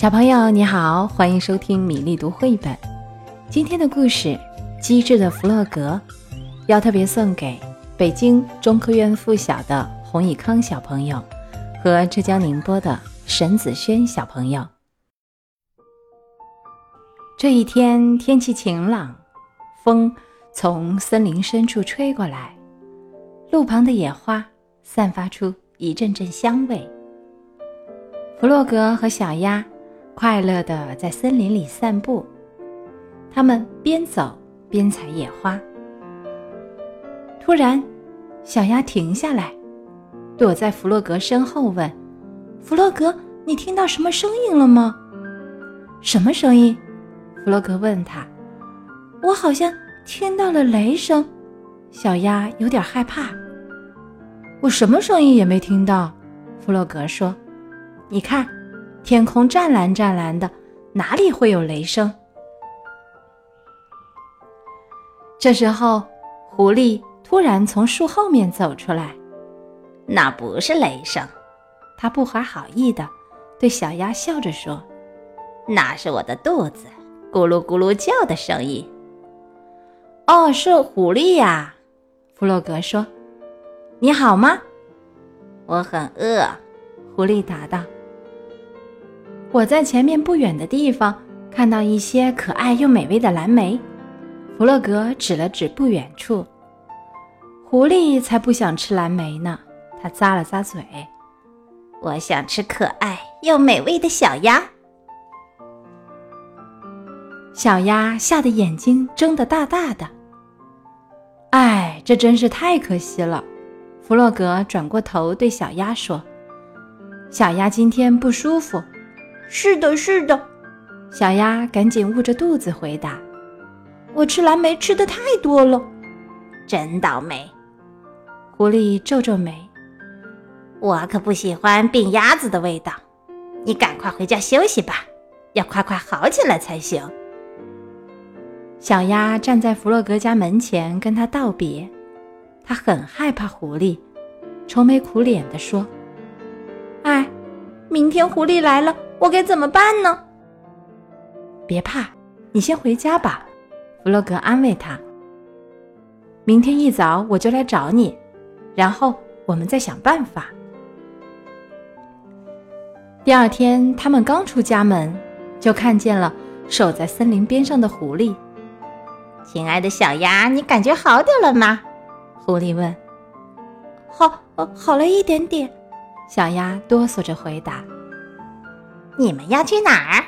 小朋友你好，欢迎收听米粒读绘本。今天的故事《机智的弗洛格》要特别送给北京中科院附小的洪以康小朋友和浙江宁波的沈子轩小朋友。这一天天气晴朗，风从森林深处吹过来，路旁的野花散发出一阵阵香味。弗洛格和小鸭。快乐地在森林里散步，他们边走边采野花。突然，小鸭停下来，躲在弗洛格身后问：“弗洛格，你听到什么声音了吗？”“什么声音？”弗洛格问他。“我好像听到了雷声。”小鸭有点害怕。“我什么声音也没听到。”弗洛格说。“你看。”天空湛蓝湛蓝的，哪里会有雷声？这时候，狐狸突然从树后面走出来。那不是雷声，他不怀好意的对小鸭笑着说：“那是我的肚子咕噜咕噜叫的声音。”哦，是狐狸呀，弗洛格说：“你好吗？”我很饿，狐狸答道。我在前面不远的地方看到一些可爱又美味的蓝莓，弗洛格指了指不远处。狐狸才不想吃蓝莓呢，他咂了咂嘴。我想吃可爱又美味的小鸭。小鸭吓得眼睛睁得大大的。哎，这真是太可惜了。弗洛格转过头对小鸭说：“小鸭今天不舒服。”是的，是的，小鸭赶紧捂着肚子回答：“我吃蓝莓吃的太多了，真倒霉。”狐狸皱皱眉：“我可不喜欢病鸭子的味道。你赶快回家休息吧，要快快好起来才行。”小鸭站在弗洛格家门前跟他道别，他很害怕狐狸，愁眉苦脸地说：“哎，明天狐狸来了。”我该怎么办呢？别怕，你先回家吧。弗洛格安慰他。明天一早我就来找你，然后我们再想办法。第二天，他们刚出家门，就看见了守在森林边上的狐狸。亲爱的小鸭，你感觉好点了吗？狐狸问。好，好了一点点。小鸭哆嗦着回答。你们要去哪儿？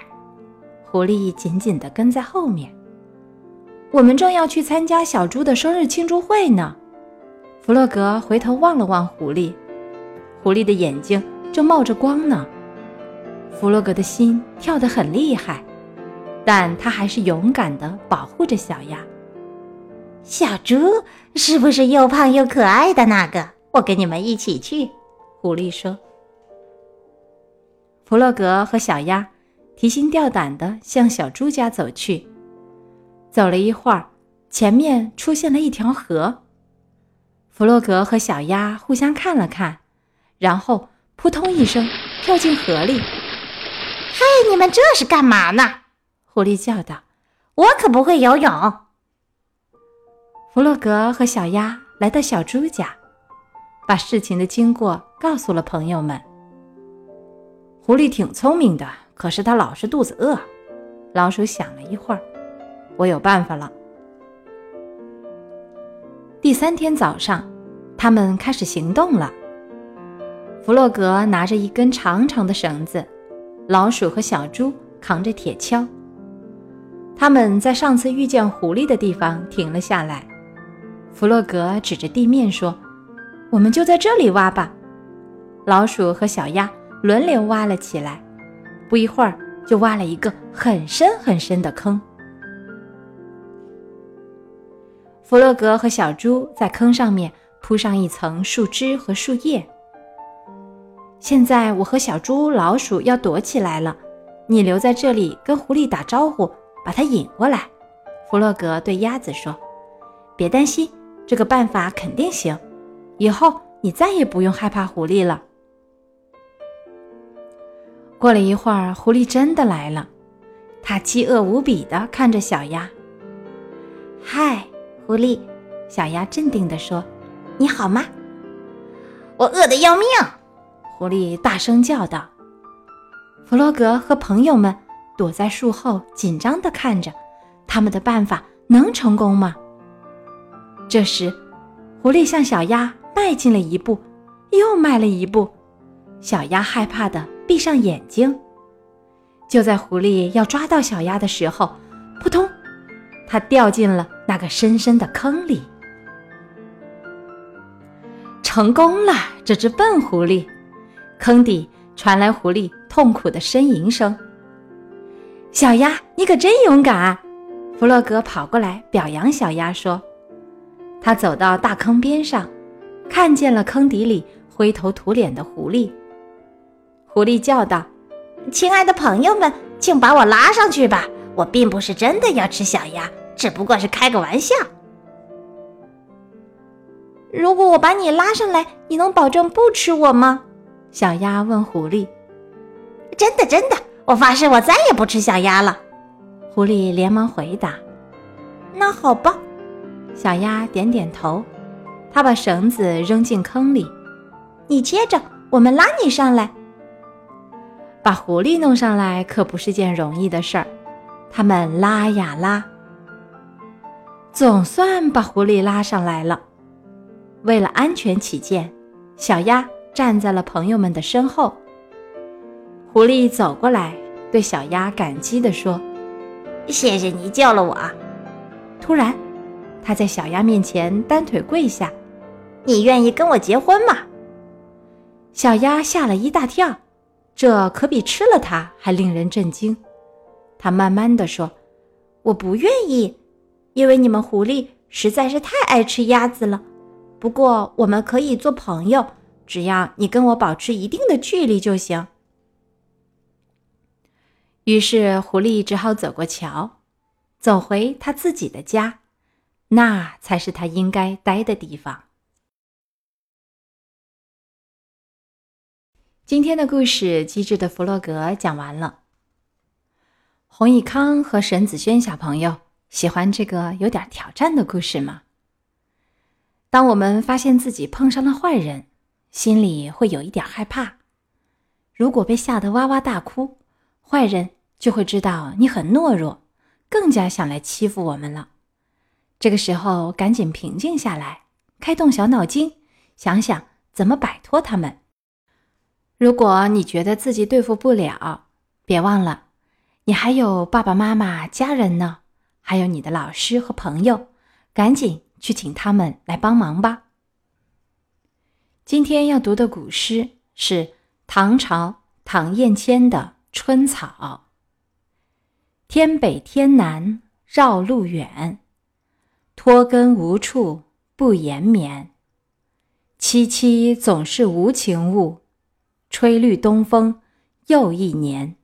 狐狸紧紧地跟在后面。我们正要去参加小猪的生日庆祝会呢。弗洛格回头望了望狐狸，狐狸的眼睛正冒着光呢。弗洛格的心跳得很厉害，但他还是勇敢地保护着小鸭。小猪是不是又胖又可爱的那个？我跟你们一起去。狐狸说。弗洛格和小鸭提心吊胆地向小猪家走去。走了一会儿，前面出现了一条河。弗洛格和小鸭互相看了看，然后扑通一声跳进河里。“嘿，你们这是干嘛呢？”狐狸叫道，“我可不会游泳。”弗洛格和小鸭来到小猪家，把事情的经过告诉了朋友们。狐狸挺聪明的，可是它老是肚子饿。老鼠想了一会儿，我有办法了。第三天早上，他们开始行动了。弗洛格拿着一根长长的绳子，老鼠和小猪扛着铁锹。他们在上次遇见狐狸的地方停了下来。弗洛格指着地面说：“我们就在这里挖吧。”老鼠和小鸭。轮流挖了起来，不一会儿就挖了一个很深很深的坑。弗洛格和小猪在坑上面铺上一层树枝和树叶。现在我和小猪、老鼠要躲起来了，你留在这里跟狐狸打招呼，把它引过来。弗洛格对鸭子说：“别担心，这个办法肯定行，以后你再也不用害怕狐狸了。”过了一会儿，狐狸真的来了，它饥饿无比的看着小鸭。嗨，狐狸，小鸭镇定地说：“你好吗？”我饿得要命，狐狸大声叫道。弗洛格和朋友们躲在树后，紧张地看着，他们的办法能成功吗？这时，狐狸向小鸭迈进了一步，又迈了一步，小鸭害怕的闭上眼睛。就在狐狸要抓到小鸭的时候，扑通，它掉进了那个深深的坑里。成功了，这只笨狐狸！坑底传来狐狸痛苦的呻吟声。小鸭，你可真勇敢！弗洛格跑过来表扬小鸭说：“他走到大坑边上，看见了坑底里灰头土脸的狐狸。狐狸叫道：‘亲爱的朋友们，请把我拉上去吧！我并不是真的要吃小鸭，只不过是开个玩笑。’”如果我把你拉上来，你能保证不吃我吗？小鸭问狐狸。真的，真的，我发誓，我再也不吃小鸭了。狐狸连忙回答。那好吧，小鸭点点头。它把绳子扔进坑里，你接着，我们拉你上来。把狐狸弄上来可不是件容易的事儿，他们拉呀拉，总算把狐狸拉上来了。为了安全起见，小鸭站在了朋友们的身后。狐狸走过来，对小鸭感激地说：“谢谢你救了我。”突然，他在小鸭面前单腿跪下：“你愿意跟我结婚吗？”小鸭吓了一大跳，这可比吃了它还令人震惊。他慢慢地说：“我不愿意，因为你们狐狸实在是太爱吃鸭子了。”不过，我们可以做朋友，只要你跟我保持一定的距离就行。于是，狐狸只好走过桥，走回他自己的家，那才是他应该待的地方。今天的故事《机智的弗洛格》讲完了。洪以康和沈子轩小朋友喜欢这个有点挑战的故事吗？当我们发现自己碰上了坏人，心里会有一点害怕。如果被吓得哇哇大哭，坏人就会知道你很懦弱，更加想来欺负我们了。这个时候，赶紧平静下来，开动小脑筋，想想怎么摆脱他们。如果你觉得自己对付不了，别忘了，你还有爸爸妈妈、家人呢，还有你的老师和朋友，赶紧。去请他们来帮忙吧。今天要读的古诗是唐朝唐彦谦的《春草》。天北天南绕路远，脱根无处不延绵。萋萋总是无情物，吹绿东风又一年。